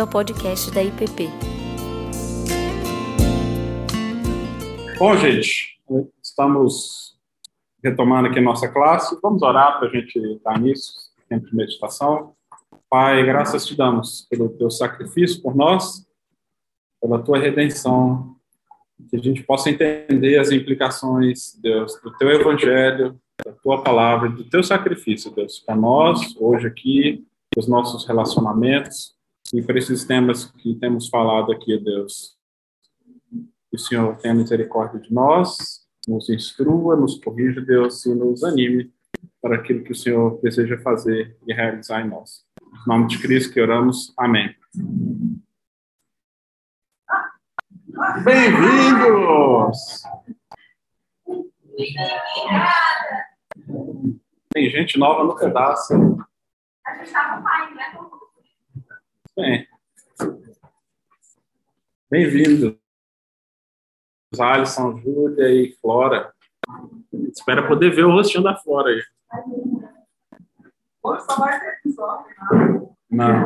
bem-vindo ao podcast da IPP. Bom, gente, estamos retomando aqui a nossa classe. Vamos orar para a gente estar nisso, tempo de meditação. Pai, graças te damos pelo teu sacrifício por nós, pela tua redenção, que a gente possa entender as implicações, Deus, do teu evangelho, da tua palavra, do teu sacrifício, Deus, para nós, hoje aqui, os nossos relacionamentos e para esses temas que temos falado aqui, Deus. Que o Senhor tenha misericórdia de nós, nos instrua, nos corrija, Deus, e nos anime para aquilo que o Senhor deseja fazer e realizar em nós. Em nome de Cristo que oramos. Amém. Bem-vindos! Tem gente nova no pedaço. A gente está no pai, né? Bem. Bem-vindo. Alisson, Júlia e Flora. Espera poder ver o rostinho da Flora aí. Hoje episódio. Não.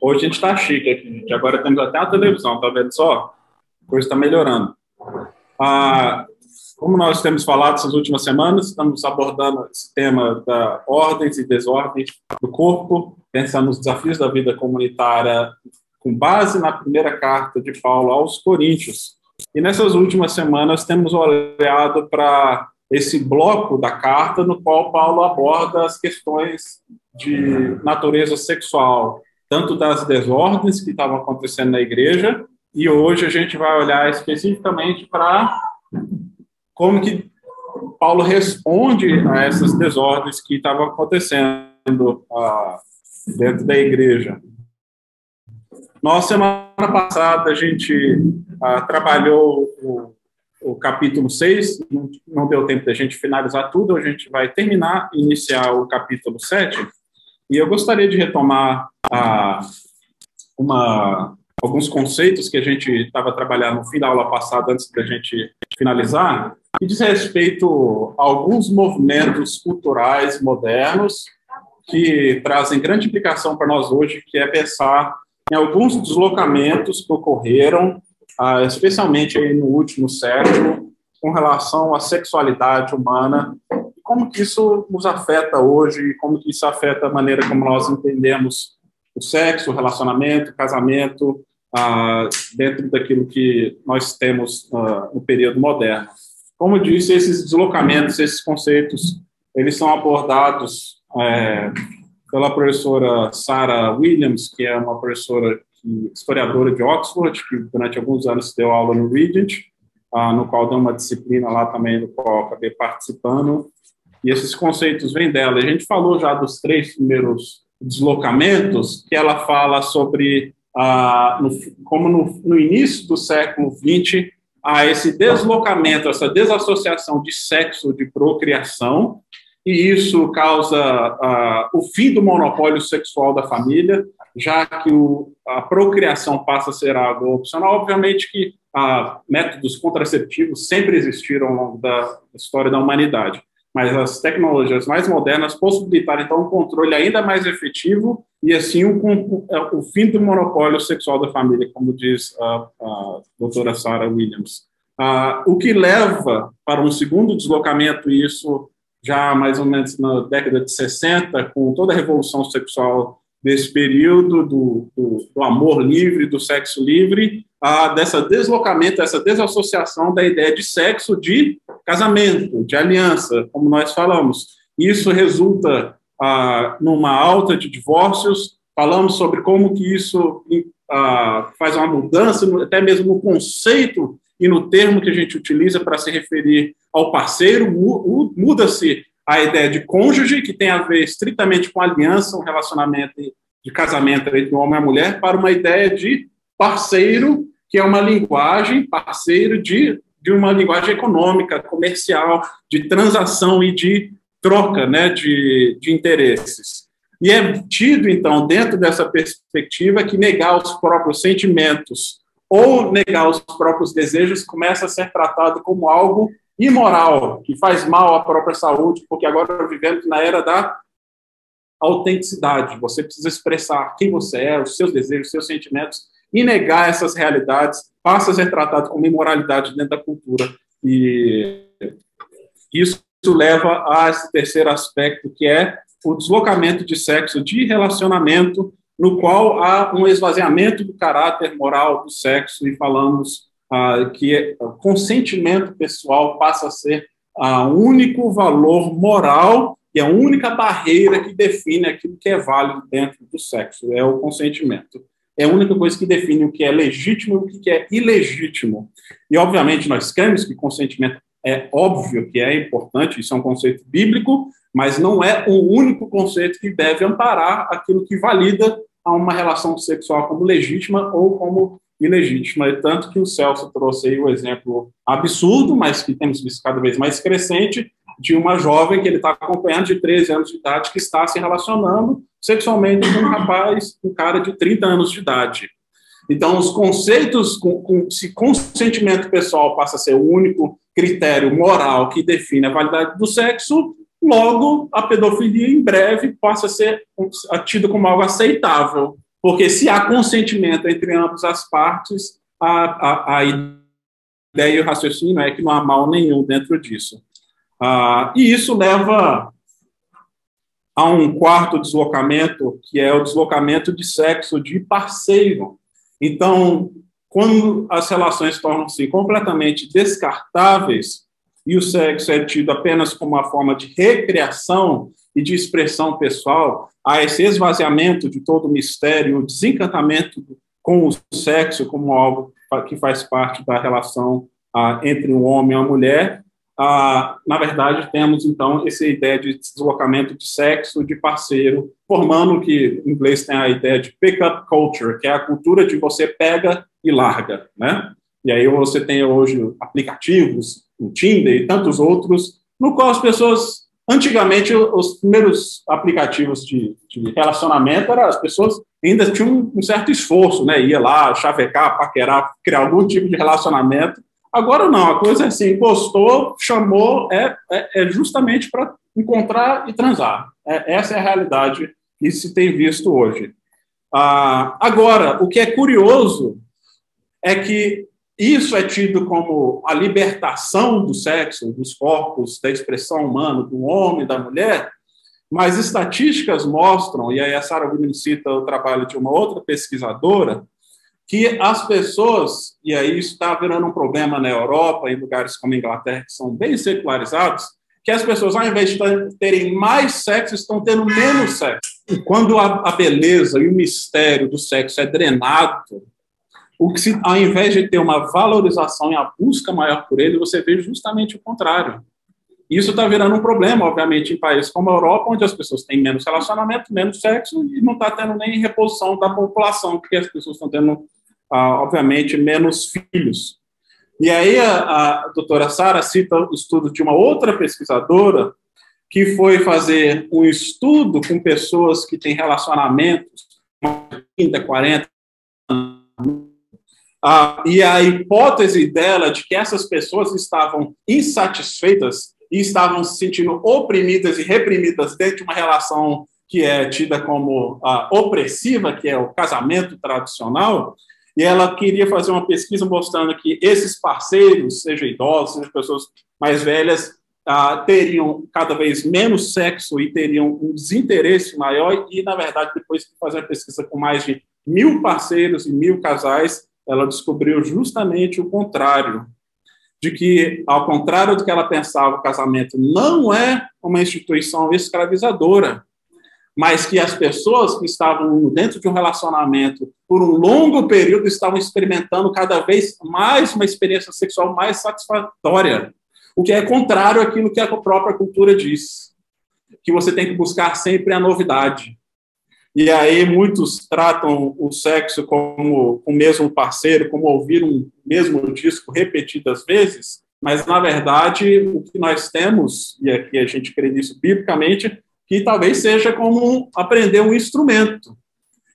Hoje a gente está chique aqui, gente. Agora temos até a televisão, tá vendo só? A coisa está melhorando. Ah, como nós temos falado essas últimas semanas, estamos abordando esse tema da ordens e desordens do corpo, pensando nos desafios da vida comunitária com base na primeira carta de Paulo aos Coríntios. E nessas últimas semanas temos olhado para esse bloco da carta no qual Paulo aborda as questões de natureza sexual, tanto das desordens que estavam acontecendo na igreja, e hoje a gente vai olhar especificamente para como que Paulo responde a essas desordens que estavam acontecendo ah, dentro da igreja. Nós, semana passada, a gente ah, trabalhou o, o, capítulo 6, não, não, deu tempo da gente finalizar tudo, a gente vai terminar e iniciar o capítulo 7, e eu gostaria de retomar ah, uma, alguns conceitos que a gente estava trabalhando no fim da aula passada, antes da gente finalizar, que diz respeito a alguns movimentos culturais modernos que trazem grande implicação para nós hoje, que é pensar em alguns deslocamentos que ocorreram, ah, especialmente no último século, com relação à sexualidade humana, e como que isso nos afeta hoje, como que isso afeta a maneira como nós entendemos o sexo, o relacionamento, o casamento, ah, dentro daquilo que nós temos ah, no período moderno. Como disse, esses deslocamentos, esses conceitos, eles são abordados é, pela professora Sarah Williams, que é uma professora historiadora de Oxford, que durante alguns anos deu aula no Regent, ah, no qual deu uma disciplina lá também, no qual acabei participando, e esses conceitos vêm dela. A gente falou já dos três primeiros deslocamentos, que ela fala sobre ah, no, como no, no início do século XX a esse deslocamento, essa desassociação de sexo, de procriação, e isso causa uh, o fim do monopólio sexual da família, já que o, a procriação passa a ser algo opcional. Obviamente que uh, métodos contraceptivos sempre existiram ao longo da história da humanidade, mas as tecnologias mais modernas possibilitaram, então, um controle ainda mais efetivo e, assim, o, o fim do monopólio sexual da família, como diz a, a doutora Sarah Williams. Ah, o que leva para um segundo deslocamento, isso já mais ou menos na década de 60, com toda a revolução sexual desse período, do, do, do amor livre, do sexo livre, ah, dessa deslocamento, essa desassociação da ideia de sexo de casamento, de aliança, como nós falamos. Isso resulta ah, numa alta de divórcios, falamos sobre como que isso faz uma mudança, até mesmo no conceito e no termo que a gente utiliza para se referir ao parceiro, muda-se a ideia de cônjuge, que tem a ver estritamente com aliança, um relacionamento de casamento entre um homem e uma mulher, para uma ideia de parceiro, que é uma linguagem, parceiro de, de uma linguagem econômica, comercial, de transação e de troca né, de, de interesses. E é tido, então, dentro dessa perspectiva, que negar os próprios sentimentos ou negar os próprios desejos começa a ser tratado como algo imoral, que faz mal à própria saúde, porque agora vivemos na era da autenticidade. Você precisa expressar quem você é, os seus desejos, os seus sentimentos, e negar essas realidades passa a ser tratado como imoralidade dentro da cultura. E isso leva a esse terceiro aspecto, que é o deslocamento de sexo de relacionamento, no qual há um esvaziamento do caráter moral do sexo, e falamos ah, que consentimento pessoal passa a ser o ah, único valor moral e a única barreira que define aquilo que é válido dentro do sexo, é o consentimento. É a única coisa que define o que é legítimo e o que é ilegítimo. E, obviamente, nós cremos que consentimento é óbvio que é importante, isso é um conceito bíblico, mas não é o único conceito que deve amparar aquilo que valida a uma relação sexual como legítima ou como ilegítima. E tanto que o Celso trouxe aí o exemplo absurdo, mas que temos visto cada vez mais crescente, de uma jovem que ele está acompanhando de 13 anos de idade que está se relacionando sexualmente com um rapaz, um cara de 30 anos de idade. Então, os conceitos, com, com, se consentimento pessoal passa a ser o único critério moral que define a validade do sexo, logo a pedofilia em breve passa a ser tida como algo aceitável. Porque se há consentimento entre ambas as partes, a, a, a ideia e o raciocínio é que não há mal nenhum dentro disso. Ah, e isso leva a um quarto deslocamento, que é o deslocamento de sexo de parceiro. Então, quando as relações tornam-se completamente descartáveis e o sexo é tido apenas como uma forma de recreação e de expressão pessoal, há esse esvaziamento de todo o mistério, o desencantamento com o sexo como algo que faz parte da relação ah, entre um homem e uma mulher, ah, na verdade, temos, então, essa ideia de deslocamento de sexo, de parceiro, formando que em inglês tem a ideia de pick-up culture, que é a cultura de você pega e larga, né? E aí você tem hoje aplicativos, o Tinder e tantos outros, no qual as pessoas, antigamente, os primeiros aplicativos de, de relacionamento, era, as pessoas ainda tinham um certo esforço, né? Ia lá, chavecar, paquerar, criar algum tipo de relacionamento, Agora não, a coisa é assim, postou, chamou, é, é, é justamente para encontrar e transar. É, essa é a realidade que se tem visto hoje. Ah, agora, o que é curioso é que isso é tido como a libertação do sexo, dos corpos, da expressão humana, do homem, da mulher, mas estatísticas mostram, e aí a Sarah Goodman cita o trabalho de uma outra pesquisadora, que as pessoas, e aí isso está virando um problema na Europa, em lugares como a Inglaterra, que são bem secularizados, que as pessoas, ao invés de terem mais sexo, estão tendo menos sexo. E quando a beleza e o mistério do sexo é drenado, o que se, ao invés de ter uma valorização e a busca maior por ele, você vê justamente o contrário. Isso está virando um problema, obviamente, em países como a Europa, onde as pessoas têm menos relacionamento, menos sexo, e não está tendo nem reposição da população, porque as pessoas estão tendo ah, obviamente, menos filhos. E aí a, a doutora Sara cita o estudo de uma outra pesquisadora que foi fazer um estudo com pessoas que têm relacionamentos 30, 40 ah, e a hipótese dela de que essas pessoas estavam insatisfeitas e estavam se sentindo oprimidas e reprimidas dentro de uma relação que é tida como ah, opressiva, que é o casamento tradicional, e ela queria fazer uma pesquisa mostrando que esses parceiros, seja idosos, seja pessoas mais velhas, ah, teriam cada vez menos sexo e teriam um desinteresse maior, e, na verdade, depois de fazer uma pesquisa com mais de mil parceiros e mil casais, ela descobriu justamente o contrário, de que, ao contrário do que ela pensava, o casamento não é uma instituição escravizadora, mas que as pessoas que estavam dentro de um relacionamento por um longo período estavam experimentando cada vez mais uma experiência sexual mais satisfatória, o que é contrário àquilo que a própria cultura diz, que você tem que buscar sempre a novidade. E aí muitos tratam o sexo como o mesmo parceiro, como ouvir um mesmo disco repetidas vezes, mas na verdade o que nós temos, e aqui a gente crê nisso biblicamente, que talvez seja como aprender um instrumento,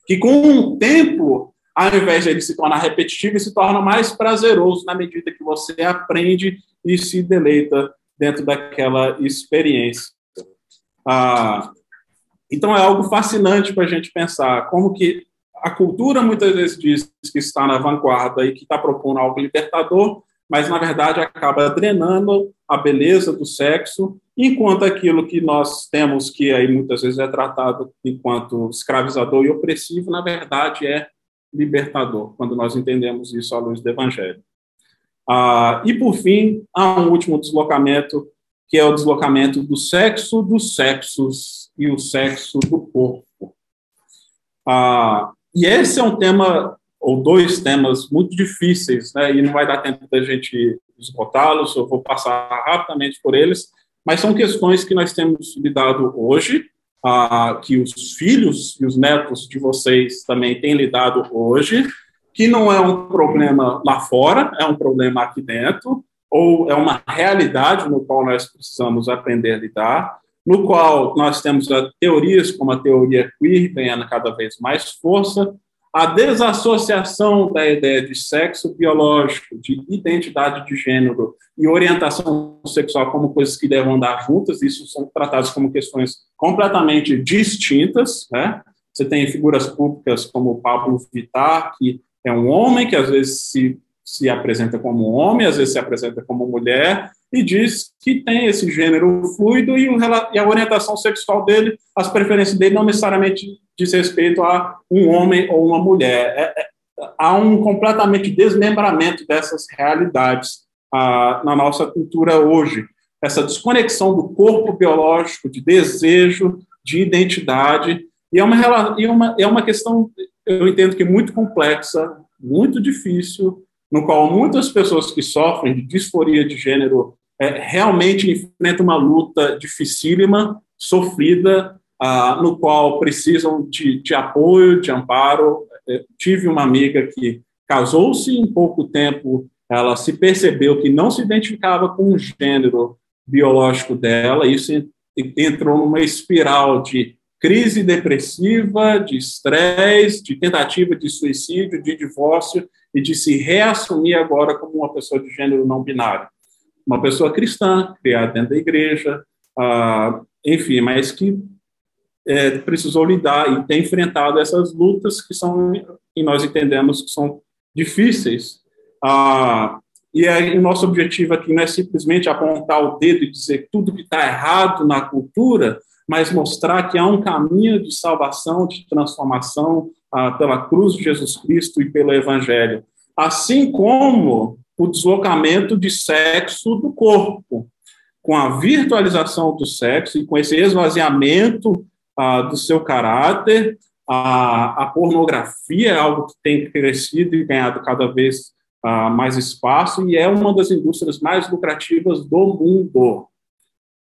que com o tempo, ao invés de ele se tornar repetitivo, ele se torna mais prazeroso na medida que você aprende e se deleita dentro daquela experiência. Ah, então é algo fascinante para a gente pensar como que a cultura muitas vezes diz que está na vanguarda e que está propondo algo libertador, mas na verdade acaba drenando a beleza do sexo, enquanto aquilo que nós temos que aí muitas vezes é tratado enquanto escravizador e opressivo, na verdade é libertador, quando nós entendemos isso à luz do evangelho. Ah, e por fim, há um último deslocamento, que é o deslocamento do sexo dos sexos e o sexo do corpo. Ah, e esse é um tema ou dois temas muito difíceis, né, e não vai dar tempo da gente esgotá-los, eu vou passar rapidamente por eles, mas são questões que nós temos lidado hoje, ah, que os filhos e os netos de vocês também têm lidado hoje, que não é um problema lá fora, é um problema aqui dentro, ou é uma realidade no qual nós precisamos aprender a lidar, no qual nós temos teorias como a teoria queer ganhando cada vez mais força, a desassociação da ideia de sexo biológico, de identidade de gênero e orientação sexual como coisas que devem andar juntas, isso são tratados como questões completamente distintas. Né? Você tem figuras públicas como Pablo Vittar, que é um homem que às vezes se, se apresenta como homem, às vezes se apresenta como mulher, e diz que tem esse gênero fluido e, a orientação sexual dele, as preferências dele não necessariamente diz respeito a um homem ou uma mulher. É, é, há um completamente desmembramento dessas realidades ah, na nossa cultura hoje. Essa desconexão do corpo biológico, de desejo, de identidade, e é uma, e uma, é uma questão, eu entendo que muito complexa, muito difícil, no qual muitas pessoas que sofrem de disforia de gênero é, realmente enfrentam uma luta dificílima, sofrida, ah, no qual precisam de, de apoio, de amparo. Eu tive uma amiga que casou-se em pouco tempo, ela se percebeu que não se identificava com o gênero biológico dela, isso entrou numa espiral de crise depressiva, de estresse, de tentativa de suicídio, de divórcio e de se reassumir agora como uma pessoa de gênero não binário. Uma pessoa cristã, criada dentro da igreja, ah, enfim, mas que é, precisou lidar e tem enfrentado essas lutas que são que nós entendemos que são difíceis. Ah, e aí, o nosso objetivo aqui não é simplesmente apontar o dedo e dizer tudo que está errado na cultura, mas mostrar que há um caminho de salvação, de transformação ah, pela cruz de Jesus Cristo e pelo Evangelho. Assim como o deslocamento de sexo do corpo, com a virtualização do sexo e com esse esvaziamento ah, do seu caráter. A, a, pornografia é algo que tem crescido e ganhado cada vez ah, mais espaço e é uma das indústrias mais lucrativas do mundo,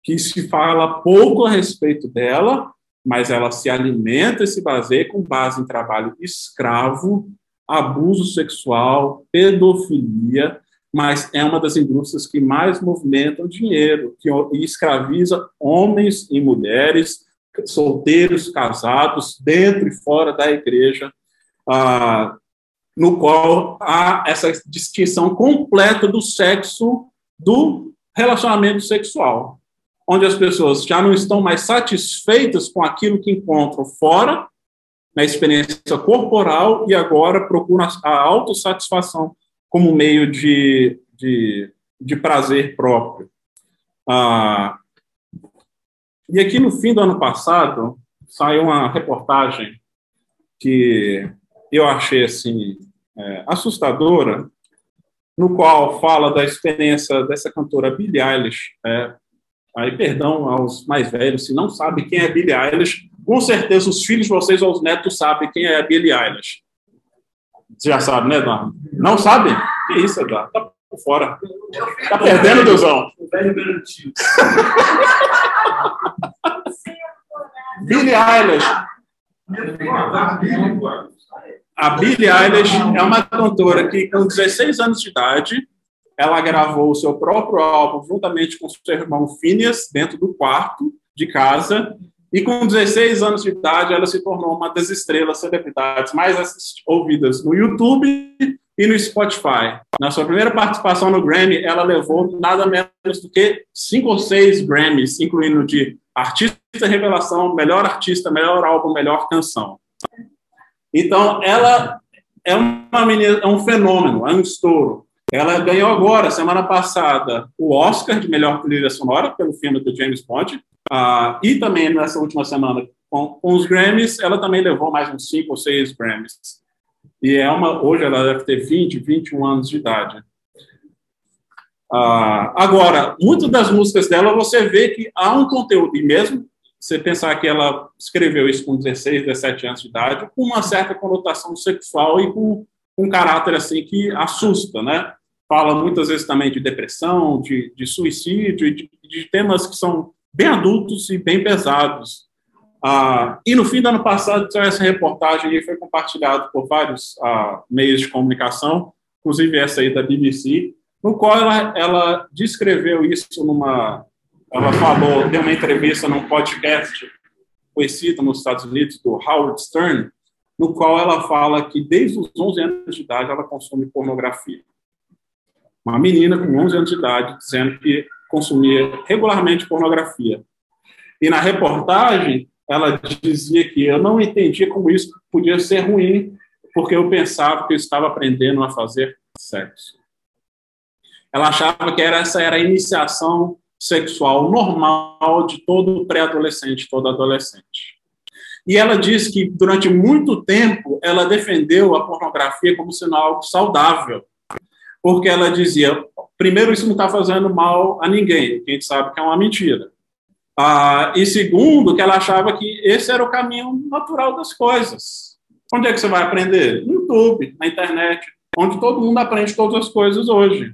que se fala pouco a respeito dela, mas ela se alimenta e se baseia com base em trabalho escravo, abuso sexual, pedofilia, mas é uma das indústrias que mais movimentam dinheiro, que escraviza homens e mulheres, solteiros, casados, dentro e fora da igreja, ah, no qual há essa distinção completa do sexo do relacionamento sexual, onde as pessoas já não estão mais satisfeitas com aquilo que encontram fora, na experiência corporal, e agora procuram a autossatisfação como meio de, de, de prazer próprio. Ah, e aqui no fim do ano passado saiu uma reportagem que eu achei assim é, assustadora, no qual fala da experiência dessa cantora Billie Eilish. É, aí, perdão aos mais velhos, se não sabem quem é Billie Eilish, com certeza os filhos de vocês ou os netos sabem quem é a Billie Eilish. Você já sabe, né, Eduardo? Não sabe? Que isso, Eduardo? Tá por fora. Tá perdendo, Deusão. O velho. Billie Eilish. A Billie Eilish é uma cantora que, com 16 anos de idade, ela gravou o seu próprio álbum juntamente com seu irmão Phineas dentro do quarto de casa. E com 16 anos de idade, ela se tornou uma das estrelas celebridades mais ouvidas no YouTube e no Spotify. Na sua primeira participação no Grammy, ela levou nada menos do que cinco ou seis Grammys, incluindo de artista revelação, melhor artista, melhor álbum, melhor canção. Então, ela é uma menina, é um fenômeno, é um estouro. Ela ganhou agora, semana passada, o Oscar de melhor trilha sonora pelo filme do James Bond. Uh, e também nessa última semana, com, com, os Grammys, ela também levou mais uns cinco ou seis Grammys. E é uma, hoje ela deve ter 20, 21 anos de idade. Uh, agora, muitas das músicas dela você vê que há um conteúdo, e mesmo você pensar que ela escreveu isso com 16, 17 anos de idade, com uma certa conotação sexual e com um caráter assim que assusta, né? Fala muitas vezes também de depressão, de, de suicídio, de, de temas que são bem adultos e bem pesados. Ah, e no fim do ano passado, essa reportagem foi compartilhada por vários ah, meios de comunicação, inclusive essa aí da BBC, no qual ela, ela descreveu isso numa ela falou, deu uma entrevista num podcast conhecido nos Estados Unidos, do Howard Stern, no qual ela fala que desde os 11 anos de idade ela consome pornografia. Uma menina com 11 anos de idade dizendo que consumia regularmente pornografia. E na reportagem, ela dizia que eu não entendia como isso podia ser ruim, porque eu pensava que eu estava aprendendo a fazer sexo. Ela achava que era, essa era a iniciação sexual normal de todo pré-adolescente, todo adolescente. E ela diz que durante muito tempo ela defendeu a pornografia como sendo algo saudável, porque ela dizia, primeiro, isso não está fazendo mal a ninguém, a gente sabe que é uma mentira. Ah, e segundo, que ela achava que esse era o caminho natural das coisas. Onde é que você vai aprender? No YouTube, na internet, onde todo mundo aprende todas as coisas hoje.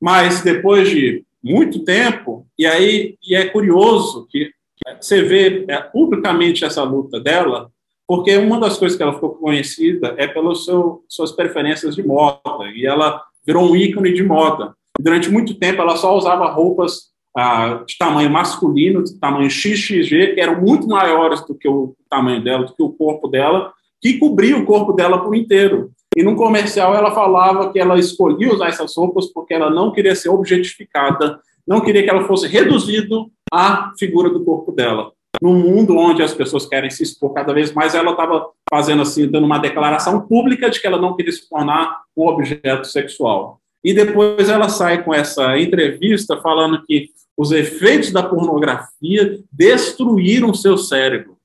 Mas depois de muito tempo, e aí e é curioso que você vê é, publicamente essa luta dela, porque uma das coisas que ela ficou conhecida é pelas suas preferências de moda, e ela virou um ícone de moda. Durante muito tempo, ela só usava roupas ah, de tamanho masculino, de tamanho XXG, que eram muito maiores do que o tamanho dela, do que o corpo dela, que cobria o corpo dela por inteiro. E num comercial ela falava que ela escolhia usar essas roupas porque ela não queria ser objetificada, não queria que ela fosse reduzido à figura do corpo dela. No mundo onde as pessoas querem se expor cada vez mais, ela estava fazendo assim, dando uma declaração pública de que ela não queria se tornar um objeto sexual. E depois ela sai com essa entrevista falando que os efeitos da pornografia destruíram seu cérebro.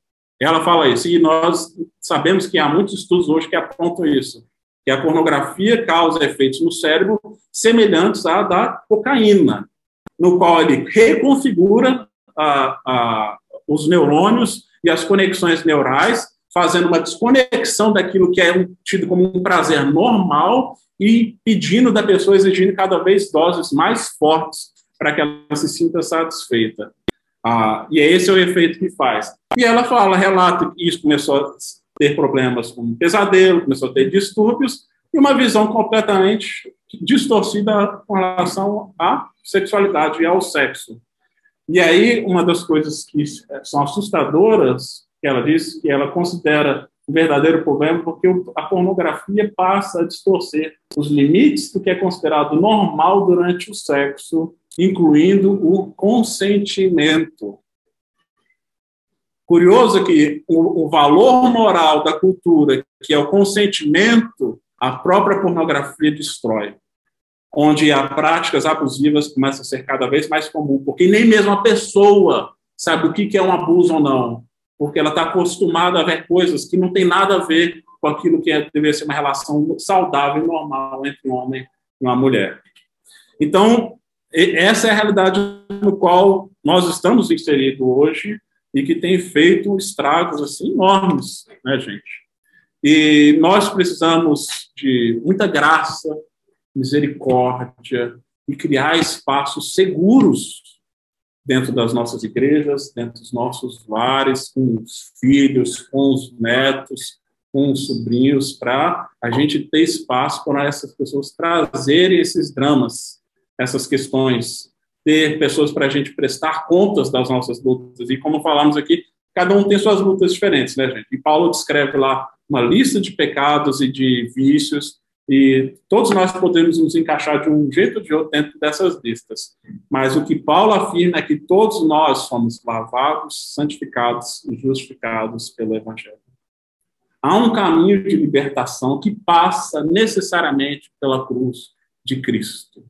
Ela fala isso, e nós sabemos que há muitos estudos hoje que apontam isso que a pornografia causa efeitos no cérebro semelhantes à da cocaína, no qual ele reconfigura a, a, os neurônios e as conexões neurais, fazendo uma desconexão daquilo que é tido como um prazer normal e pedindo da pessoa, exigindo cada vez doses mais fortes para que ela se sinta satisfeita. Ah, e esse é o efeito que faz. E ela fala, relata que isso começou ter problemas com pesadelo, começou a ter distúrbios e uma visão completamente distorcida com relação à sexualidade e ao sexo. E aí, uma das coisas que são assustadoras, que ela diz que ela considera um verdadeiro problema, porque a pornografia passa a distorcer os limites do que é considerado normal durante o sexo, incluindo o consentimento. Curioso que o, o valor moral da cultura, que é o consentimento, a própria pornografia destrói. Onde as práticas abusivas começam a ser cada vez mais comum, porque nem mesmo a pessoa sabe o que é um abuso ou não, porque ela está acostumada a ver coisas que não tem nada a ver com aquilo que é, deveria ser uma relação saudável e normal entre um homem e uma mulher. Então, essa é a realidade no qual nós estamos inseridos hoje, e que tem feito estragos assim enormes, né, gente? E nós precisamos de muita graça, misericórdia e criar espaços seguros dentro das nossas igrejas, dentro dos nossos lares, com os filhos, com os netos, com os sobrinhos, para a gente ter espaço para essas pessoas trazerem esses dramas, essas questões ter pessoas para a gente prestar contas das nossas lutas. E como falamos aqui, cada um tem suas lutas diferentes, né, gente? E Paulo descreve lá uma lista de pecados e de vícios E todos nós podemos nos encaixar de um jeito ou de outro dentro dessas listas. Mas o que Paulo afirma é que todos nós somos lavados, santificados e justificados pelo Evangelho. Há um caminho de libertação que passa necessariamente pela cruz de Cristo,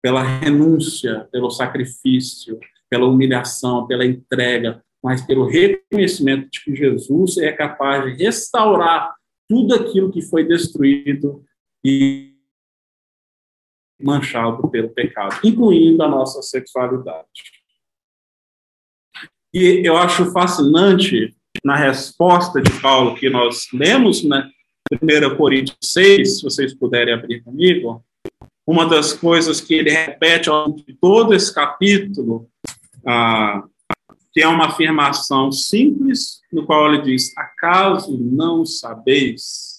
pela renúncia, pelo sacrifício, pela humilhação, pela entrega, mas pelo reconhecimento de que Jesus é capaz de restaurar tudo aquilo que foi destruído e manchado pelo pecado, incluindo a nossa sexualidade. E eu acho fascinante na resposta de Paulo que nós lemos, né, 1 Coríntios 6, se vocês puderem abrir comigo, uma das coisas que ele repete ao longo de todo esse capítulo, ah, que é uma afirmação simples, no qual ele diz: Acaso não sabeis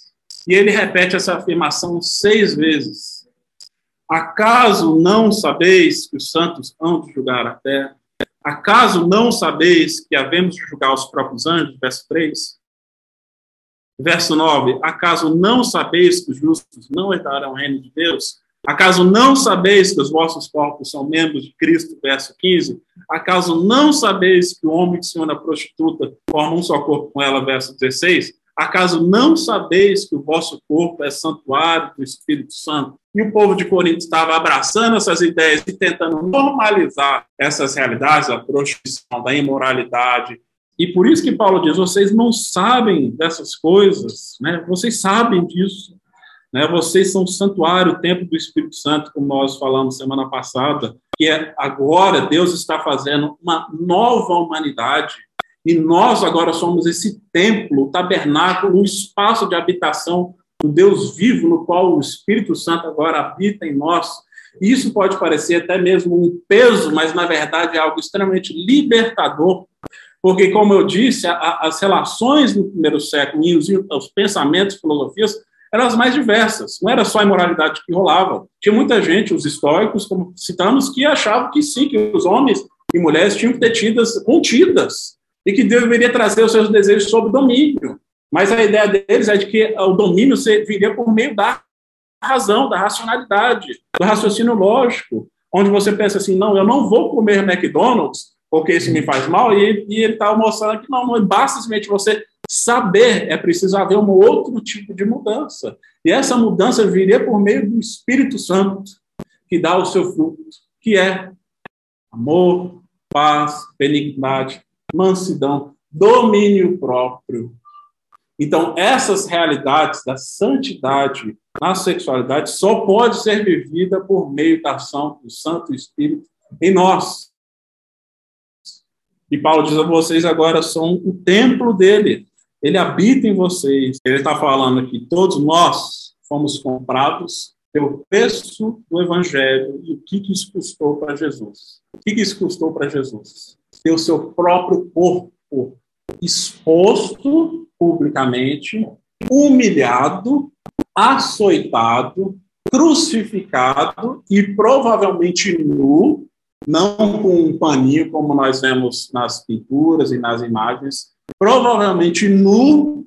e ele repete essa afirmação seis vezes. Acaso não sabeis que os santos hão de julgar a terra? Acaso não sabeis que havemos de julgar os próprios anjos? Verso 3. Verso 9. Acaso não sabeis que os justos não herdarão o reino de Deus? Acaso não sabeis que os vossos corpos são membros de Cristo? Verso 15. Acaso não sabeis que o homem que se une à prostituta forma um só corpo com ela? Verso 16. Acaso não sabeis que o vosso corpo é santuário do Espírito Santo? E o povo de Corinto estava abraçando essas ideias e tentando normalizar essas realidades, a prostituição, da imoralidade. E por isso que Paulo diz: vocês não sabem dessas coisas, né? vocês sabem disso. Né? Vocês são o santuário, o templo do Espírito Santo, como nós falamos semana passada, que é agora Deus está fazendo uma nova humanidade e nós agora somos esse templo, tabernáculo, um espaço de habitação do Deus vivo, no qual o Espírito Santo agora habita em nós. Isso pode parecer até mesmo um peso, mas na verdade é algo extremamente libertador, porque, como eu disse, a, as relações no primeiro século e os, os pensamentos, filosofias, eram as mais diversas. Não era só a imoralidade que rolava. Tinha muita gente, os históricos, como citamos, que achavam que sim, que os homens e mulheres tinham que ter tidas contidas e que Deus deveria trazer os seus desejos sob domínio. Mas a ideia deles é de que o domínio viria por meio da razão, da racionalidade, do raciocínio lógico, onde você pensa assim, não, eu não vou comer McDonald's porque isso me faz mal, e, e ele está mostrando que não, não basta simplesmente você saber, é preciso haver um outro tipo de mudança. E essa mudança viria por meio do Espírito Santo, que dá o seu fruto, que é amor, paz, benignidade, mansidão, domínio próprio. Então, essas realidades da santidade na sexualidade só pode ser vivida por meio da ação do Santo Espírito em nós. E Paulo diz a vocês agora são o templo dele. Ele habita em vocês. Ele está falando que todos nós fomos comprados pelo preço do Evangelho e o que, que isso custou para Jesus. O que, que isso custou para Jesus? Ter o seu próprio corpo exposto publicamente, humilhado, açoitado, crucificado e provavelmente nu, não com um paninho como nós vemos nas pinturas e nas imagens, provavelmente nu,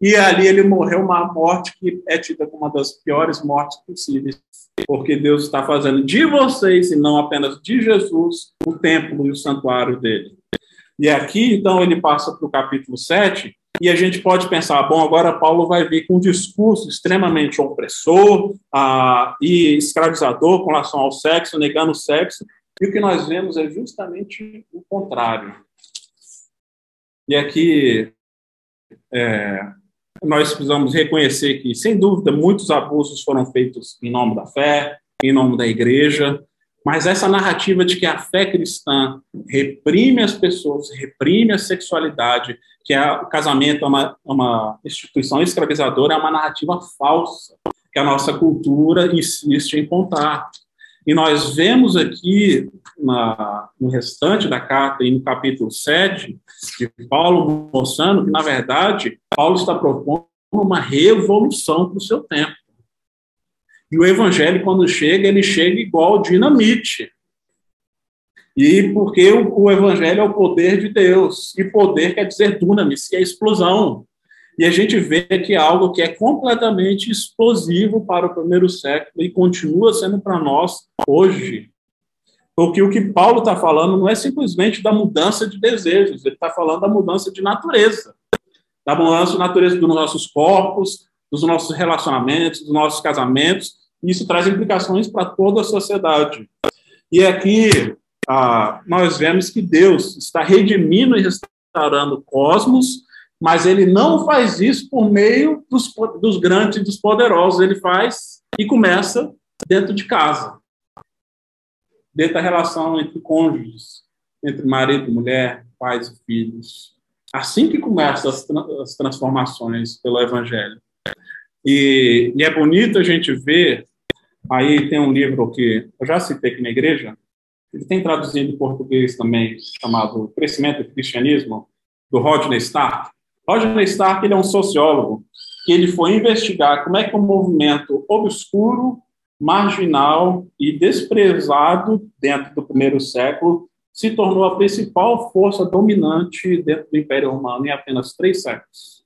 e ali ele morreu uma morte que é tida como uma das piores mortes possíveis porque Deus está fazendo de vocês, e não apenas de Jesus, o templo e o santuário dele. E aqui, então, ele passa para o capítulo 7, e a gente pode pensar, bom, agora Paulo vai vir com um discurso extremamente opressor ah, e escravizador com relação ao sexo, negando o sexo, e o que nós vemos é justamente o contrário. E aqui, é, nós precisamos reconhecer que, sem dúvida, muitos abusos foram feitos em nome da fé, em nome da igreja, mas essa narrativa de que a fé cristã reprime as pessoas, reprime a sexualidade, que é, o casamento é uma, é uma instituição escravizadora, é uma narrativa falsa que a nossa cultura insiste em contar. E nós vemos aqui na, no restante da carta e no capítulo 7 de Paulo mostrando que, na verdade, Paulo está propondo uma revolução para o seu tempo. E o evangelho, quando chega, ele chega igual dinamite. E porque o, o evangelho é o poder de Deus. E poder quer dizer dunamis, que é explosão. E a gente vê que é algo que é completamente explosivo para o primeiro século e continua sendo para nós hoje. Porque o que Paulo está falando não é simplesmente da mudança de desejos, ele está falando da mudança de natureza, da mudança de natureza dos nossos corpos, dos nossos relacionamentos, dos nossos casamentos. E isso traz implicações para toda a sociedade. E aqui ah, nós vemos que Deus está redimindo e restaurando o cosmos, mas ele não faz isso por meio dos, dos grandes e dos poderosos, ele faz e começa dentro de casa, dentro da relação entre cônjuges, entre marido e mulher, pais e filhos. Assim que começam as, as transformações pelo Evangelho. E, e, é bonito a gente ver, aí tem um livro que eu já citei aqui na igreja, ele tem traduzido em português também, chamado Crescimento do Cristianismo, do Rodney Stark. Rodney Stark ele é um sociólogo que ele foi investigar como é que um movimento obscuro, marginal e desprezado dentro do primeiro século se tornou a principal força dominante dentro do Império Romano em apenas três séculos.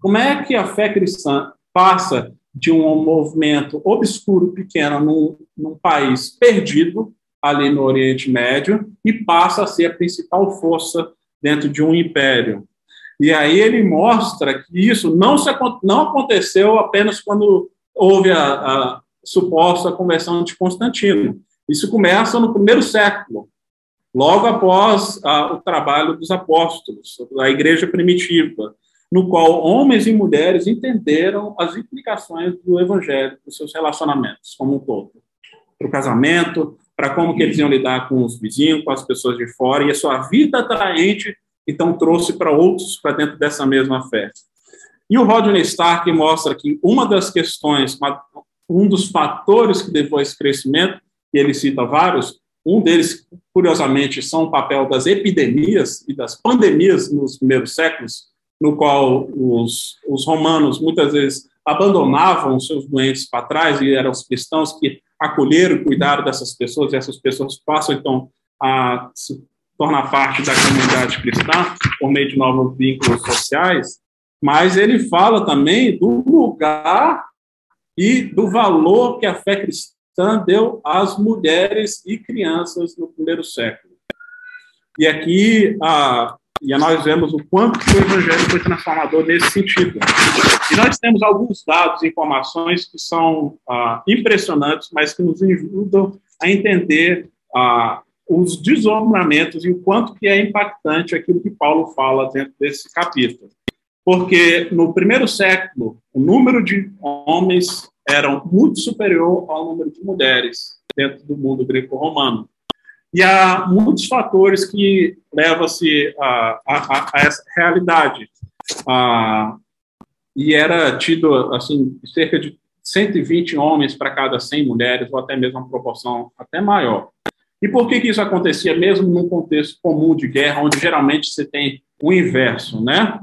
Como é que a fé cristã passa de um movimento obscuro, pequeno, num, num país perdido, ali no Oriente Médio, e passa a ser a principal força dentro de um império? E aí ele mostra que isso não, se, não aconteceu apenas quando houve a, a suposta conversão de Constantino. Isso começa no primeiro século, logo após a, o trabalho dos apóstolos, da igreja primitiva, no qual homens e mulheres entenderam as implicações do evangelho para os seus relacionamentos como um todo, para o casamento, para como que eles iam lidar com os vizinhos, com as pessoas de fora, e a sua vida atraente então trouxe para outros para dentro dessa mesma fé. E o Rodney Stark mostra que uma das questões, um dos fatores que levou a esse crescimento, e ele cita vários, um deles, curiosamente, são o papel das epidemias e das pandemias nos primeiros séculos, no qual os, os romanos muitas vezes abandonavam seus doentes para trás e eram os cristãos que acolheram cuidaram dessas pessoas, e essas pessoas passam, então, a se torna parte da comunidade cristã por meio de novos vínculos sociais, mas ele fala também do lugar e do valor que a fé cristã deu às mulheres e crianças no primeiro século. E aqui a, e nós vemos o quanto o evangelho foi transformador nesse sentido. E nós temos alguns dados e informações que são ah, impressionantes, mas que nos ajudam a entender ah, os desdobramentos e o quanto que é impactante aquilo que Paulo fala dentro desse capítulo. Porque no primeiro século, o número de homens era muito superior ao número de mulheres dentro do mundo greco-romano. E há muitos fatores que levam-se a, a, a, essa realidade. Ah, e era tido, assim, cerca de 120 homens para cada 100 mulheres, ou até mesmo uma proporção até maior. E por que, que isso acontecia mesmo num contexto comum de guerra, onde geralmente você tem o inverso, né?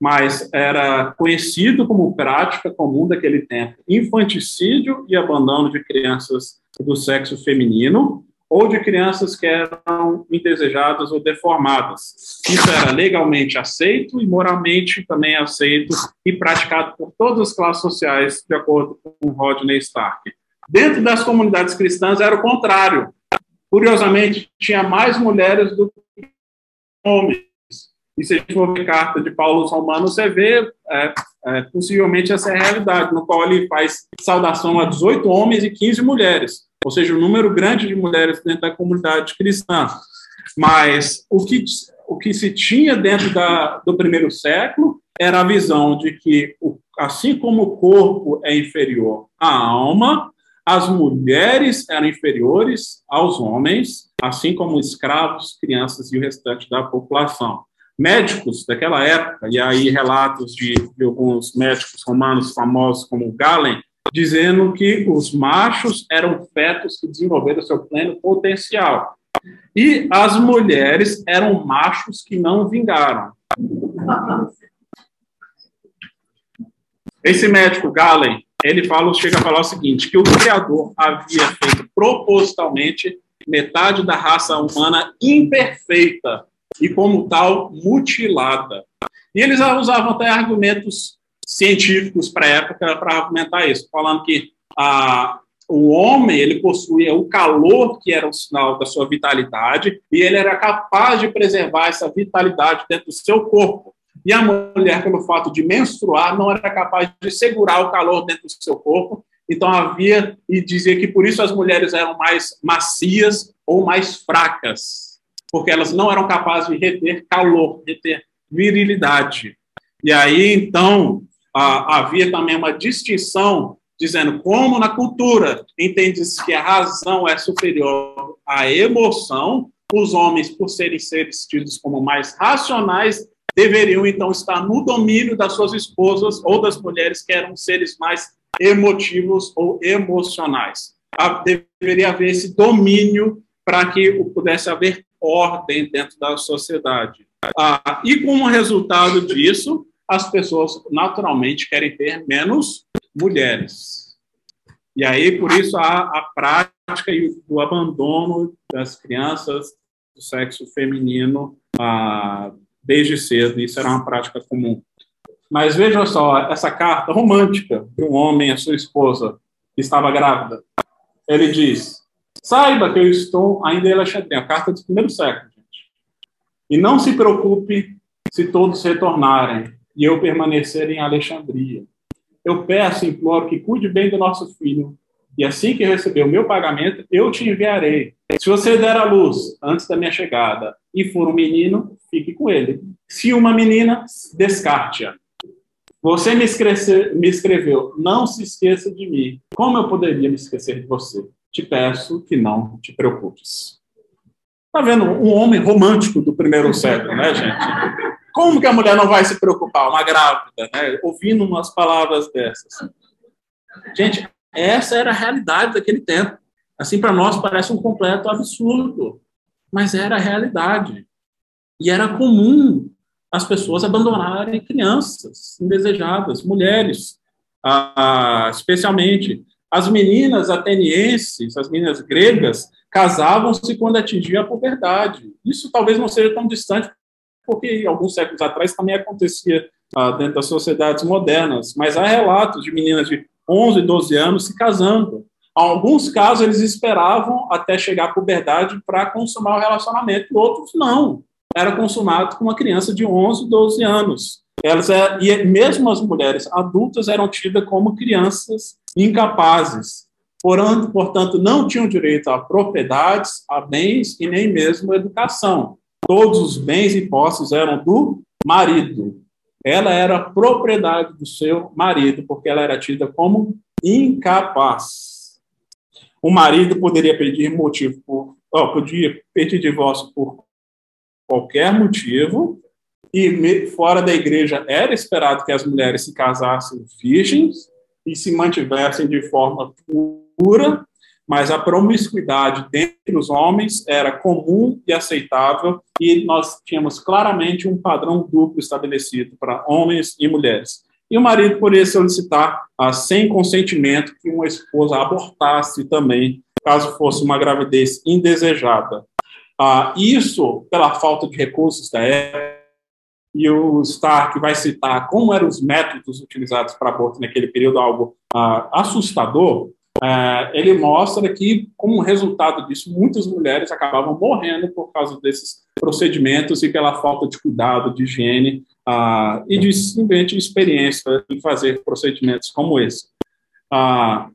Mas era conhecido como prática comum daquele tempo infanticídio e abandono de crianças do sexo feminino ou de crianças que eram indesejadas ou deformadas. Isso era legalmente aceito e moralmente também aceito e praticado por todas as classes sociais, de acordo com Rodney Stark. Dentro das comunidades cristãs era o contrário Curiosamente, tinha mais mulheres do que homens. E se a gente for ver carta de Paulo aos Romanos, você vê é, é, possivelmente essa é realidade, no qual ele faz saudação a 18 homens e 15 mulheres, ou seja, um número grande de mulheres dentro da comunidade cristã. Mas o que, o que se tinha dentro da, do primeiro século era a visão de que, assim como o corpo é inferior à alma, as mulheres eram inferiores aos homens, assim como escravos, crianças e o restante da população. Médicos daquela época, e aí relatos de, de alguns médicos romanos famosos como Galen, dizendo que os machos eram fetos que desenvolveram seu pleno potencial. E as mulheres eram machos que não vingaram. Esse médico Galen, ele fala, chega a falar o seguinte, que o Criador havia feito propositalmente metade da raça humana imperfeita e, como tal, mutilada. E eles usavam até argumentos científicos para a época para argumentar isso, falando que a, o homem ele possuía o calor que era o sinal da sua vitalidade e ele era capaz de preservar essa vitalidade dentro do seu corpo. E a mulher, pelo fato de menstruar, não era capaz de segurar o calor dentro do seu corpo. Então havia e dizia que por isso as mulheres eram mais macias ou mais fracas, porque elas não eram capazes de reter calor, reter virilidade. E aí então havia também uma distinção dizendo como na cultura entende-se que a razão é superior à emoção, os homens, por serem seres tidos como mais racionais, deveriam então estar no domínio das suas esposas ou das mulheres que eram seres mais emotivos ou emocionais. Deveria haver esse domínio para que pudesse haver ordem dentro da sociedade. Ah, e como resultado disso, as pessoas naturalmente querem ter menos mulheres. E aí, por isso, há a prática do abandono das crianças do sexo feminino ah, desde cedo. Isso era uma prática comum. Mas veja só, essa carta romântica de um homem a sua esposa que estava grávida. Ele diz: Saiba que eu estou ainda em Alexandria, a carta do primeiro século, gente. E não se preocupe se todos retornarem e eu permanecer em Alexandria eu peço imploro que cuide bem do nosso filho, e assim que receber o meu pagamento, eu te enviarei. Se você der a luz antes da minha chegada e for um menino, fique com ele. Se uma menina, descarte-a. Você me, me escreveu, não se esqueça de mim. Como eu poderia me esquecer de você? Te peço que não te preocupes. Tá vendo? Um homem romântico do primeiro século, né, gente? Como que a mulher não vai se preocupar, uma grávida, né? ouvindo umas palavras dessas? Gente, essa era a realidade daquele tempo. Assim, para nós parece um completo absurdo, mas era a realidade. E era comum as pessoas abandonarem crianças indesejadas, mulheres, ah, especialmente. As meninas atenienses, as meninas gregas, casavam-se quando atingiam a puberdade. Isso talvez não seja tão distante porque alguns séculos atrás também acontecia ah, dentro das sociedades modernas, mas há relatos de meninas de 11, 12 anos se casando. Em alguns casos, eles esperavam até chegar à puberdade para consumar o relacionamento, outros não. Era consumado com uma criança de 11, 12 anos. Elas, é, e mesmo as mulheres adultas eram tidas como crianças incapazes. Portanto, não tinham direito a propriedades, a bens e nem mesmo a educação todos os bens e posses eram do marido. Ela era propriedade do seu marido, porque ela era tida como incapaz. O marido poderia pedir motivo por, podia pedir divórcio por qualquer motivo, e fora da igreja era esperado que as mulheres se casassem virgens e se mantivessem de forma pura mas a promiscuidade dentre os homens era comum e aceitável, e nós tínhamos claramente um padrão duplo estabelecido para homens e mulheres. E o marido poderia solicitar, ah, sem consentimento, que uma esposa abortasse também, caso fosse uma gravidez indesejada. Ah, isso, pela falta de recursos da época, e o Stark vai citar como eram os métodos utilizados para aborto naquele período, algo ah, assustador, é, ele mostra que, como resultado disso, muitas mulheres acabavam morrendo por causa desses procedimentos e pela falta de cuidado, de higiene ah, e de simplesmente experiência em fazer procedimentos como esse. Ah,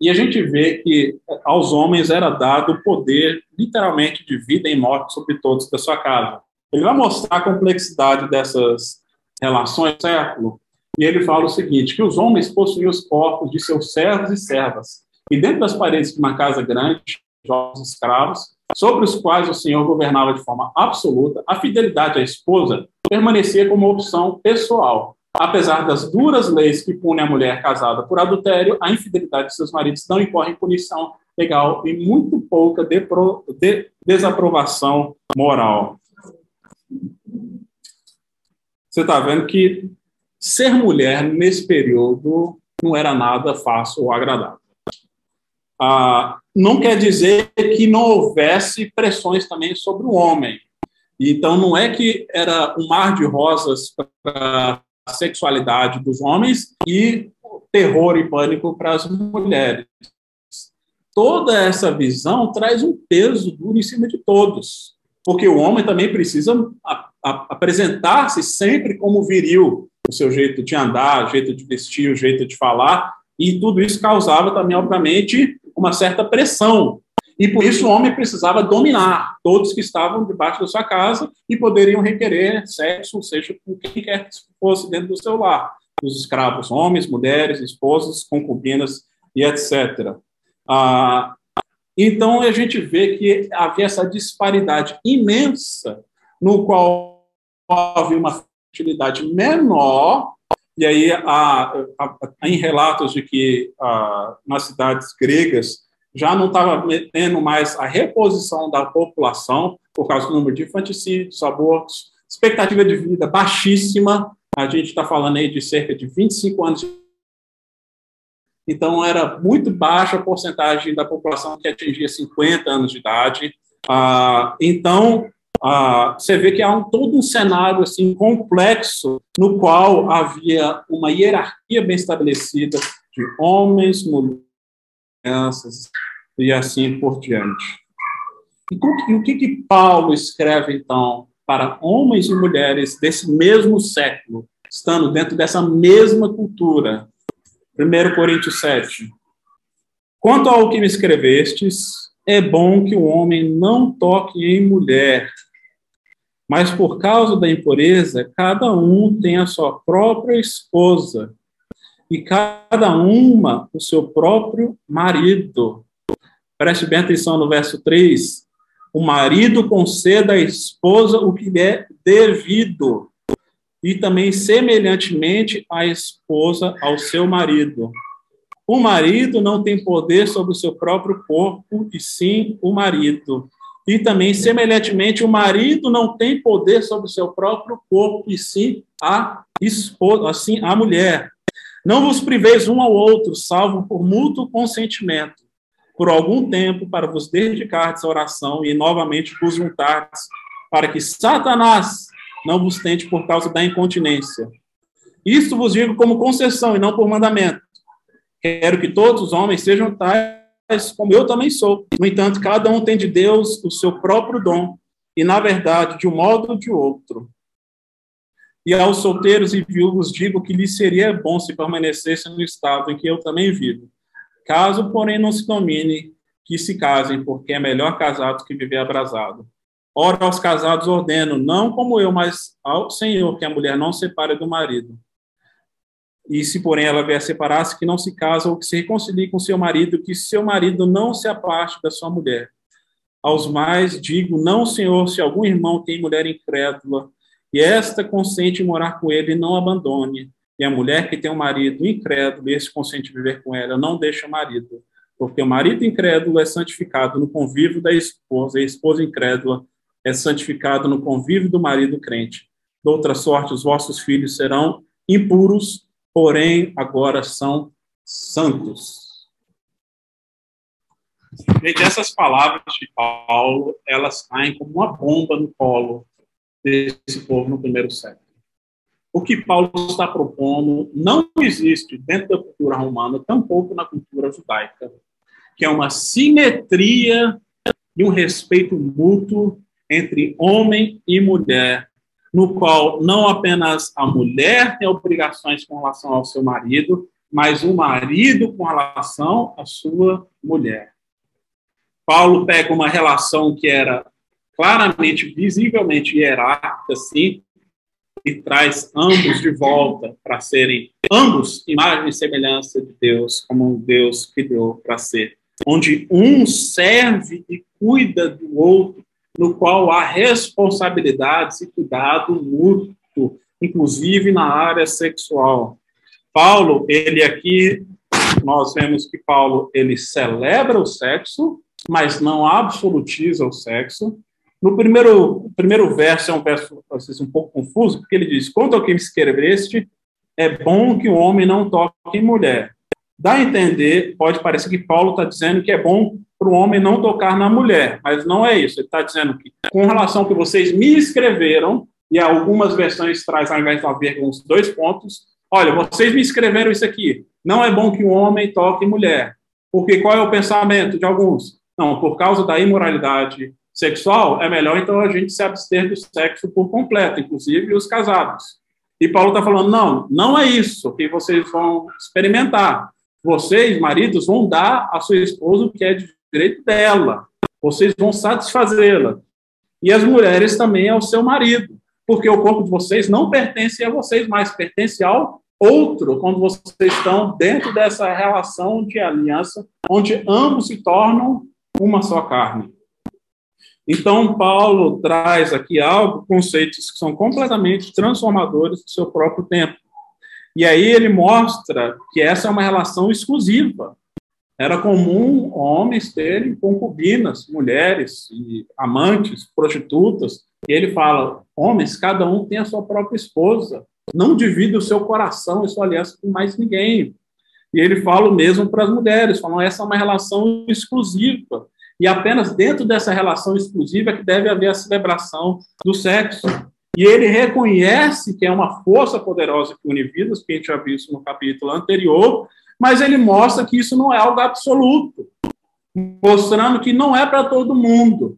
e a gente vê que aos homens era dado o poder, literalmente, de vida e morte sobre todos da sua casa. Ele vai mostrar a complexidade dessas relações século e ele fala o seguinte, que os homens possuíam os corpos de seus servos e servas, e dentro das paredes de uma casa grande, jovens escravos, sobre os quais o Senhor governava de forma absoluta, a fidelidade à esposa permanecia como opção pessoal. Apesar das duras leis que punem a mulher casada por adultério, a infidelidade de seus maridos não incorre em punição legal e muito pouca de, desaprovação moral. Você está vendo que ser mulher nesse período não era nada fácil ou agradável. Ah, não quer dizer que não houvesse pressões também sobre o homem, Então, não é que era um mar de rosas para a sexualidade dos homens e terror e pânico para as mulheres. Toda essa visão traz um peso duro em cima de todos, porque o homem também precisa apresentar-se sempre como viril, o seu jeito de andar, o jeito de vestir, o jeito de falar, e tudo isso causava também, obviamente, uma certa pressão. E por isso o homem precisava dominar todos que estavam debaixo da sua casa e poderiam requerer sexo, seja com quem quer que fosse dentro do seu lar. Os escravos, homens, mulheres, esposas, concubinas e etc. Ah, então a gente vê que havia essa disparidade imensa no qual havia uma fertilidade menor, e aí há, há, há em relatos de que ah, nas cidades gregas já não estava tendo mais a reposição da população por causa do número de infanticídios, abortos, expectativa de vida baixíssima, a gente está falando aí de cerca de 25 anos. Então, era muito baixa a porcentagem da população que atingia 50 anos de idade. Ah, então, ah, você vê que há um, todo um cenário assim complexo no qual havia uma hierarquia bem estabelecida de homens, mulheres, crianças e assim por diante. E o que, que Paulo escreve, então, para homens e mulheres desse mesmo século, estando dentro dessa mesma cultura? 1 Coríntios 7. Quanto ao que me escrevestes, é bom que o homem não toque em mulher, mas por causa da impureza, cada um tem a sua própria esposa, e cada uma o seu próprio marido. Preste bem atenção no verso 3. O marido conceda à esposa o que lhe é devido, e também, semelhantemente, a esposa ao seu marido. O marido não tem poder sobre o seu próprio corpo, e sim o marido. E também, semelhantemente, o marido não tem poder sobre o seu próprio corpo, e sim a esposa, assim a mulher. Não vos priveis um ao outro, salvo por mútuo consentimento, por algum tempo, para vos dedicardes à oração e novamente vos juntardes, para que Satanás não vos tente por causa da incontinência. Isto vos digo como concessão e não por mandamento. Quero que todos os homens sejam tais como eu também sou. No entanto, cada um tem de Deus o seu próprio dom, e, na verdade, de um modo ou de outro. E aos solteiros e viúvos digo que lhes seria bom se permanecessem no estado em que eu também vivo. Caso, porém, não se domine, que se casem, porque é melhor casado que viver abrasado. Ora, aos casados ordeno, não como eu, mas ao Senhor, que a mulher não separe do marido e se, porém, ela vier separar-se, que não se casa ou que se reconcilie com seu marido, que seu marido não se aparte da sua mulher. Aos mais digo, não, Senhor, se algum irmão tem mulher incrédula, e esta consente morar com ele, não abandone. E a mulher que tem um marido incrédulo, e esse consente viver com ela, não deixa o marido. Porque o marido incrédulo é santificado no convívio da esposa, e a esposa incrédula é santificada no convívio do marido crente. De outra sorte, os vossos filhos serão impuros, porém agora são santos. Gente, essas palavras de Paulo, elas caem como uma bomba no colo desse povo no primeiro século. O que Paulo está propondo não existe dentro da cultura romana, tampouco na cultura judaica, que é uma simetria e um respeito mútuo entre homem e mulher no qual não apenas a mulher tem obrigações com relação ao seu marido, mas o marido com relação à sua mulher. Paulo pega uma relação que era claramente, visivelmente hierárquica, assim, e traz ambos de volta para serem ambos imagem e semelhança de Deus, como um Deus criou para ser, onde um serve e cuida do outro no qual há responsabilidades e cuidado mútuo, inclusive na área sexual. Paulo, ele aqui, nós vemos que Paulo, ele celebra o sexo, mas não absolutiza o sexo. No primeiro, primeiro verso, é um verso vezes, um pouco confuso, porque ele diz, quanto ao que me escreveste, é bom que o homem não toque em mulher, dá a entender, pode parecer que Paulo está dizendo que é bom para o homem não tocar na mulher, mas não é isso. Ele está dizendo que, com relação ao que vocês me escreveram, e algumas versões traz, ao invés de uma vírgula, uns dois pontos, olha, vocês me escreveram isso aqui, não é bom que um homem toque mulher, porque qual é o pensamento de alguns? Não, por causa da imoralidade sexual, é melhor então a gente se abster do sexo por completo, inclusive os casados. E Paulo está falando, não, não é isso que vocês vão experimentar. Vocês, maridos, vão dar à sua esposa o que é de direito dela. Vocês vão satisfazê-la. E as mulheres também ao seu marido, porque o corpo de vocês não pertence a vocês, mas pertence ao outro, quando vocês estão dentro dessa relação de aliança, onde ambos se tornam uma só carne. Então, Paulo traz aqui algo, conceitos que são completamente transformadores do seu próprio tempo. E aí ele mostra que essa é uma relação exclusiva. Era comum homens terem concubinas, mulheres, amantes, prostitutas. E ele fala: homens, cada um tem a sua própria esposa. Não divida o seu coração e sua aliança com mais ninguém. E ele fala o mesmo para as mulheres: falam, essa é uma relação exclusiva. E apenas dentro dessa relação exclusiva é que deve haver a celebração do sexo. E ele reconhece que é uma força poderosa que une vidas, que a gente já viu isso no capítulo anterior, mas ele mostra que isso não é algo absoluto, mostrando que não é para todo mundo.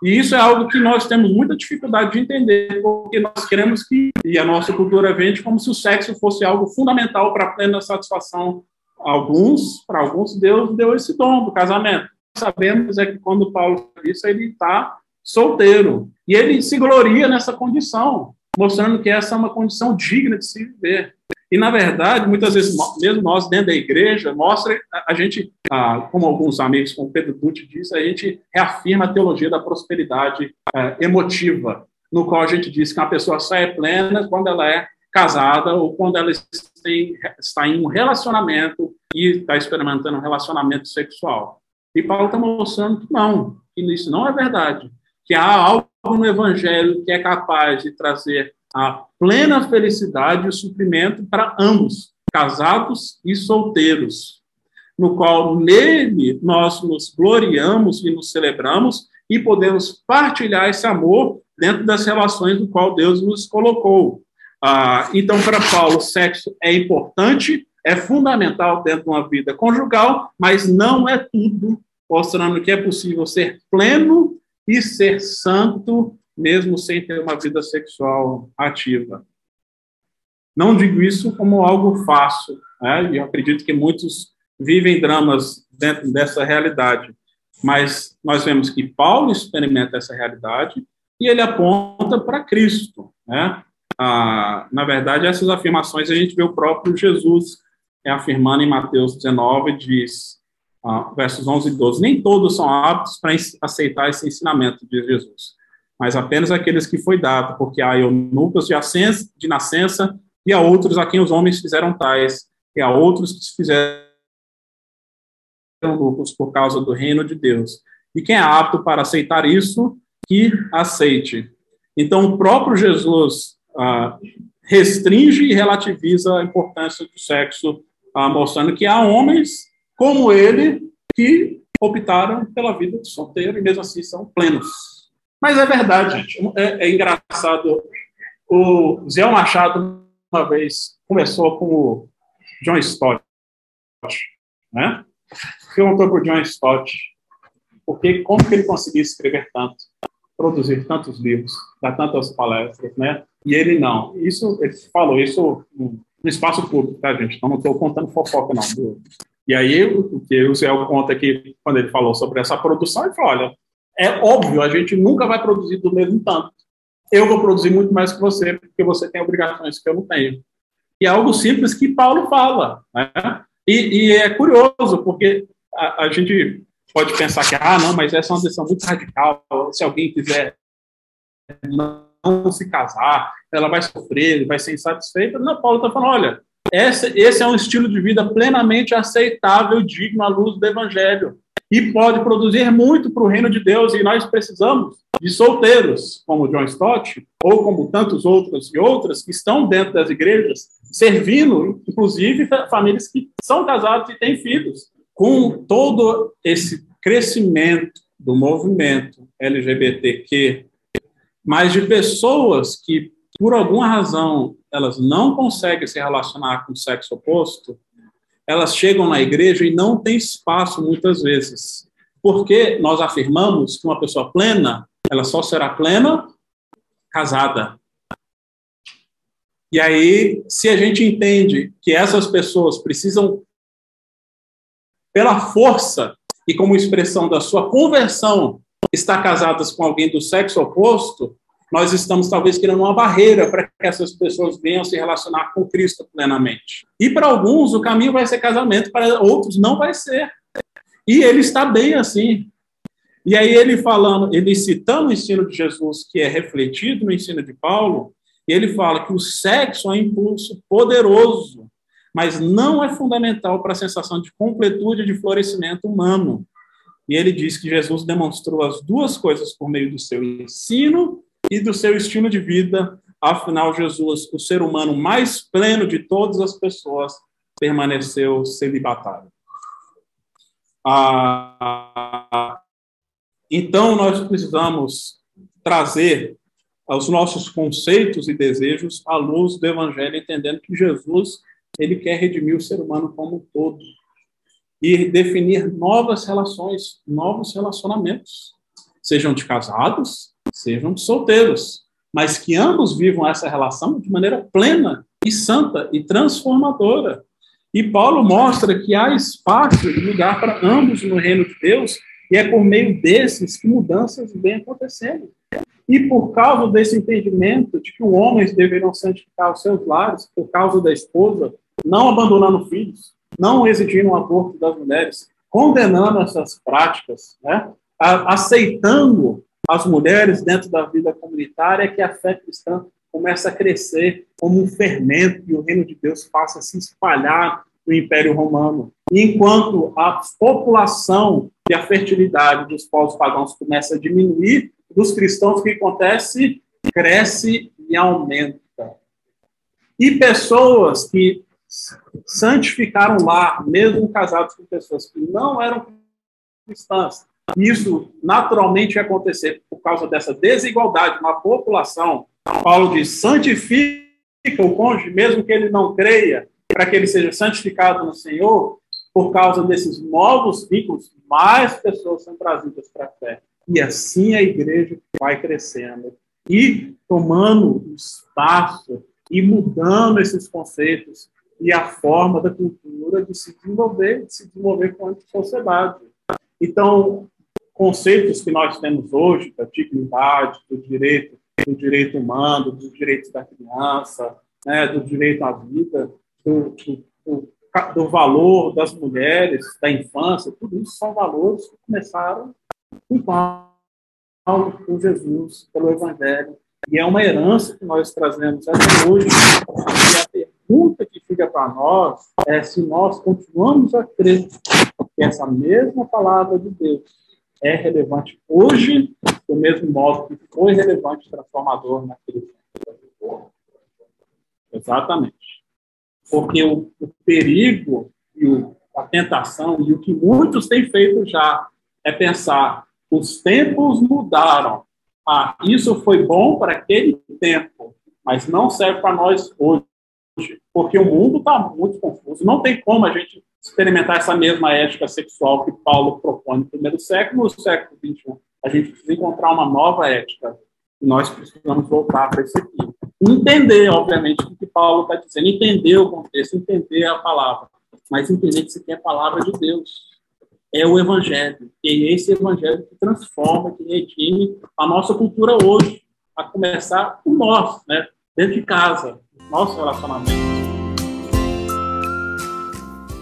E isso é algo que nós temos muita dificuldade de entender, porque nós queremos que, e a nossa cultura vende como se o sexo fosse algo fundamental para a plena satisfação. Alguns, para alguns, Deus deu esse dom do casamento. Sabemos é que quando Paulo disse, ele está solteiro. E ele se gloria nessa condição, mostrando que essa é uma condição digna de se viver. E, na verdade, muitas vezes, mesmo nós dentro da igreja, mostra, a gente, como alguns amigos, como Pedro Dutti diz, a gente reafirma a teologia da prosperidade é, emotiva, no qual a gente diz que uma pessoa só é plena quando ela é casada ou quando ela está em um relacionamento e está experimentando um relacionamento sexual. E Paulo está mostrando que não, que isso não é verdade, que há algo no Evangelho que é capaz de trazer a plena felicidade e o suprimento para ambos, casados e solteiros, no qual nele nós nos gloriamos e nos celebramos e podemos partilhar esse amor dentro das relações do qual Deus nos colocou. Ah, então, para Paulo, sexo é importante, é fundamental dentro de uma vida conjugal, mas não é tudo, mostrando que é possível ser pleno e ser santo mesmo sem ter uma vida sexual ativa. Não digo isso como algo fácil, né? e eu acredito que muitos vivem dramas dentro dessa realidade, mas nós vemos que Paulo experimenta essa realidade e ele aponta para Cristo. Né? Ah, na verdade, essas afirmações a gente vê o próprio Jesus afirmando em Mateus 19, diz, ah, versos 11 e 12, nem todos são aptos para aceitar esse ensinamento de Jesus mas apenas aqueles que foi dado, porque há eunucos de, de nascença e há outros a quem os homens fizeram tais, e há outros que se fizeram eunucos por causa do reino de Deus. E quem é apto para aceitar isso, que aceite. Então, o próprio Jesus ah, restringe e relativiza a importância do sexo, ah, mostrando que há homens como ele que optaram pela vida de solteiro e mesmo assim são plenos. Mas é verdade, gente. É, é engraçado. O Zé Machado, uma vez, começou com o John Stott, né? Perguntou para o John Stott porque, como que ele conseguia escrever tanto, produzir tantos livros, dar tantas palestras, né? E ele não. Isso, ele falou isso no espaço público, tá, gente? Então, não estou contando fofoca, não. E aí, o que o Zé conta aqui, quando ele falou sobre essa produção, ele falou, olha, é óbvio, a gente nunca vai produzir do mesmo tanto. Eu vou produzir muito mais que você, porque você tem obrigações que eu não tenho. E é algo simples que Paulo fala. Né? E, e é curioso, porque a, a, gente pode pensar que, ah, não, mas essa é uma decisão muito radical. Se alguém quiser não se casar, ela vai sofrer, vai ser insatisfeita. Não, Paulo está falando, olha, esse, esse é um estilo de vida plenamente aceitável, digno à luz do Evangelho e pode produzir muito para o reino de Deus, e nós precisamos de solteiros, como John Stott, ou como tantos outros e outras que estão dentro das igrejas, servindo, inclusive famílias que são casadas e têm filhos. Com todo esse crescimento do movimento LGBTQ, mas de pessoas que, por alguma razão, elas não conseguem se relacionar com o sexo oposto, elas chegam na igreja e não tem espaço muitas vezes. Porque nós afirmamos que uma pessoa plena, ela só será plena casada. E aí, se a gente entende que essas pessoas precisam, pela força e como expressão da sua conversão, estar casadas com alguém do sexo oposto, nós estamos talvez criando uma barreira para que essas pessoas venham se relacionar com Cristo plenamente. E para alguns o caminho vai ser casamento, para outros não vai ser. E ele está bem assim. E aí ele falando, ele citando o ensino de Jesus, que é refletido no ensino de Paulo, ele fala que o sexo é um impulso poderoso, mas não é fundamental para a sensação de completude e de florescimento humano. E ele diz que Jesus demonstrou as duas coisas por meio do seu ensino e do seu estilo de vida. Afinal, Jesus, o ser humano mais pleno de todas as pessoas, permaneceu celibatário. Ah, então, nós precisamos trazer os nossos conceitos e desejos à luz do Evangelho, entendendo que Jesus ele quer redimir o ser humano como um todo e definir novas relações, novos relacionamentos, sejam de casados, sejam solteiros, mas que ambos vivam essa relação de maneira plena e santa e transformadora. E Paulo mostra que há espaço e lugar para ambos no reino de Deus, e é por meio desses que mudanças vêm acontecendo. E por causa desse entendimento de que os homens deveriam santificar os seus lares, por causa da esposa, não abandonando filhos, não exigindo o aborto das mulheres, condenando essas práticas, né? aceitando as mulheres dentro da vida comunitária, que a fé cristã começa a crescer como um fermento e o reino de Deus passa a se espalhar no Império Romano. Enquanto a população e a fertilidade dos povos pagãos começa a diminuir, dos cristãos, o que acontece? Cresce e aumenta. E pessoas que santificaram lá, mesmo casados com pessoas que não eram cristãs, isso naturalmente ia acontecer por causa dessa desigualdade na população. Paulo diz: santifica o cônjuge, mesmo que ele não creia, para que ele seja santificado no Senhor, por causa desses novos vínculos, mais pessoas são trazidas para a fé. E assim a igreja vai crescendo e tomando espaço e mudando esses conceitos e a forma da cultura de se desenvolver, de se desenvolver com a sociedade. Então, conceitos que nós temos hoje da dignidade, do direito, do direito humano, dos direitos da criança, né, do direito à vida, do, do, do, valor das mulheres, da infância, tudo isso são valores que começaram com Paulo, com Jesus, pelo Evangelho. E é uma herança que nós trazemos até hoje. E a pergunta que fica para nós é se nós continuamos a crer que essa mesma palavra de Deus é relevante hoje, do mesmo modo que foi relevante transformador naquele tempo. Exatamente. Porque o, o perigo e o, a tentação e o que muitos têm feito já é pensar: os tempos mudaram. Ah, isso foi bom para aquele tempo, mas não serve para nós hoje, porque o mundo está muito confuso. Não tem como a gente experimentar essa mesma ética sexual que Paulo propõe no primeiro século, no século XXI. A gente precisa encontrar uma nova ética. E nós precisamos voltar para esse aqui. Entender, obviamente, o que Paulo está dizendo, entender o contexto, entender a palavra, mas entender que isso aqui é a palavra de Deus. É o Evangelho. E é esse Evangelho que transforma, que redime a nossa cultura hoje, a começar por nós, né? dentro de casa, nosso relacionamento.